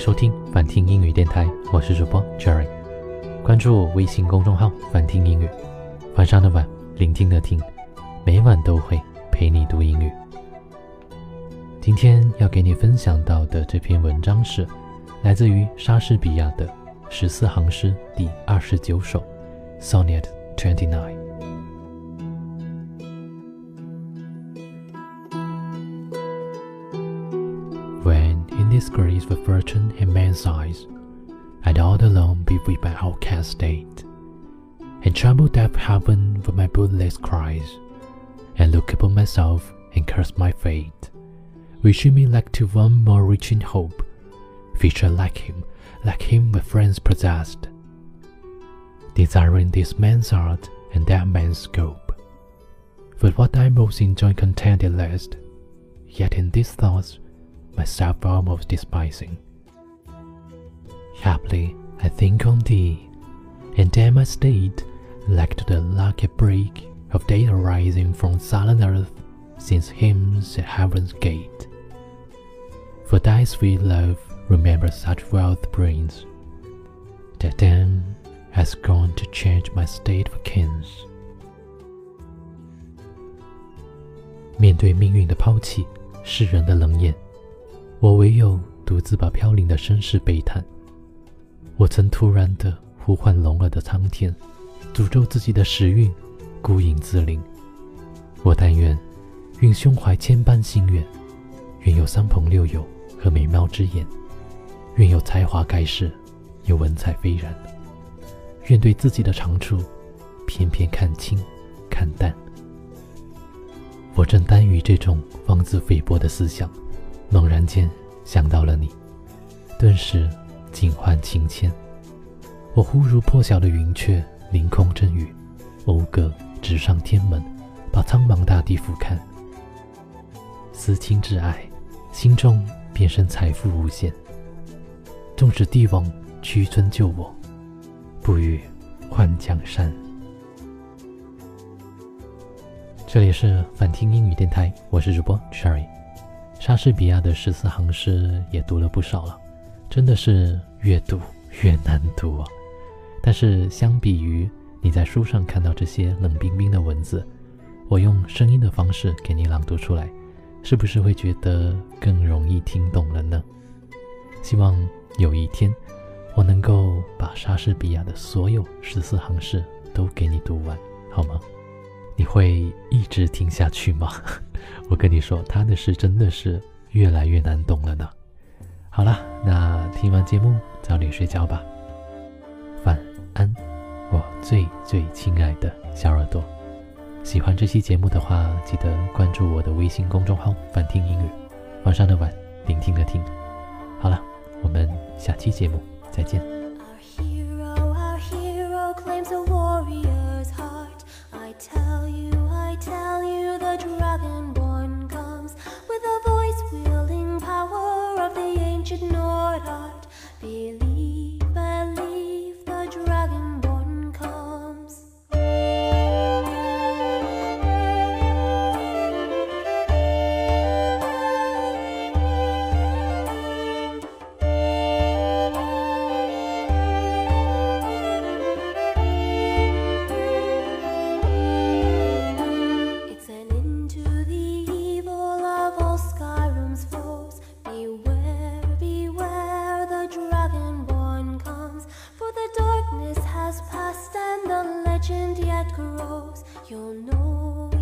收听反听英语电台，我是主播 Jerry。关注我微信公众号“反听英语”，晚上的晚，聆听的听，每晚都会陪你读英语。今天要给你分享到的这篇文章是来自于莎士比亚的十四行诗第二十九首，Sonnet Twenty Nine。When in disgrace for fortune and man's eyes, I'd all alone be with my outcast state, and tremble deaf heaven for my bootless cries, and look upon myself and curse my fate, wishing me like to one more reaching hope, feature like him, like him my friends possessed, desiring this man's art and that man's scope. But what I most enjoy contented last, yet in these thoughts myself almost despising. Happily I think on thee, and damn my state, like to the lucky break of day arising from silent earth, since hymns at heaven's gate. For thy sweet love remember such wealth brings, that then has gone to change my state for kings. 面对命运的抛弃，世人的冷眼。 我唯有独自把飘零的身世悲叹。我曾突然的呼唤聋儿的苍天，诅咒自己的时运孤影自怜。我但愿，愿胸怀千般心愿，愿有三朋六友和美貌之眼，愿有才华盖世，有文采斐然。愿对自己的长处，偏偏看清看淡。我正耽于这种妄自菲薄的思想。猛然间想到了你，顿时景换情迁。我忽如破晓的云雀，凌空阵雨，讴歌直上天门，把苍茫大地俯瞰。思亲挚爱，心中便生财富无限。纵使帝王屈尊救我，不与换江山。这里是反听英语电台，我是主播 Cherry。莎士比亚的十四行诗也读了不少了，真的是越读越难读啊！但是相比于你在书上看到这些冷冰冰的文字，我用声音的方式给你朗读出来，是不是会觉得更容易听懂了呢？希望有一天我能够把莎士比亚的所有十四行诗都给你读完，好吗？你会一直听下去吗？我跟你说，他的诗真的是越来越难懂了呢。好了，那听完节目早点睡觉吧，晚安，我最最亲爱的小耳朵。喜欢这期节目的话，记得关注我的微信公众号“反听英语”，晚上的晚，聆听的听。好了，我们下期节目再见。dragonborn comes with a voice wielding power of the ancient Nord art. Believe that grows, you'll know.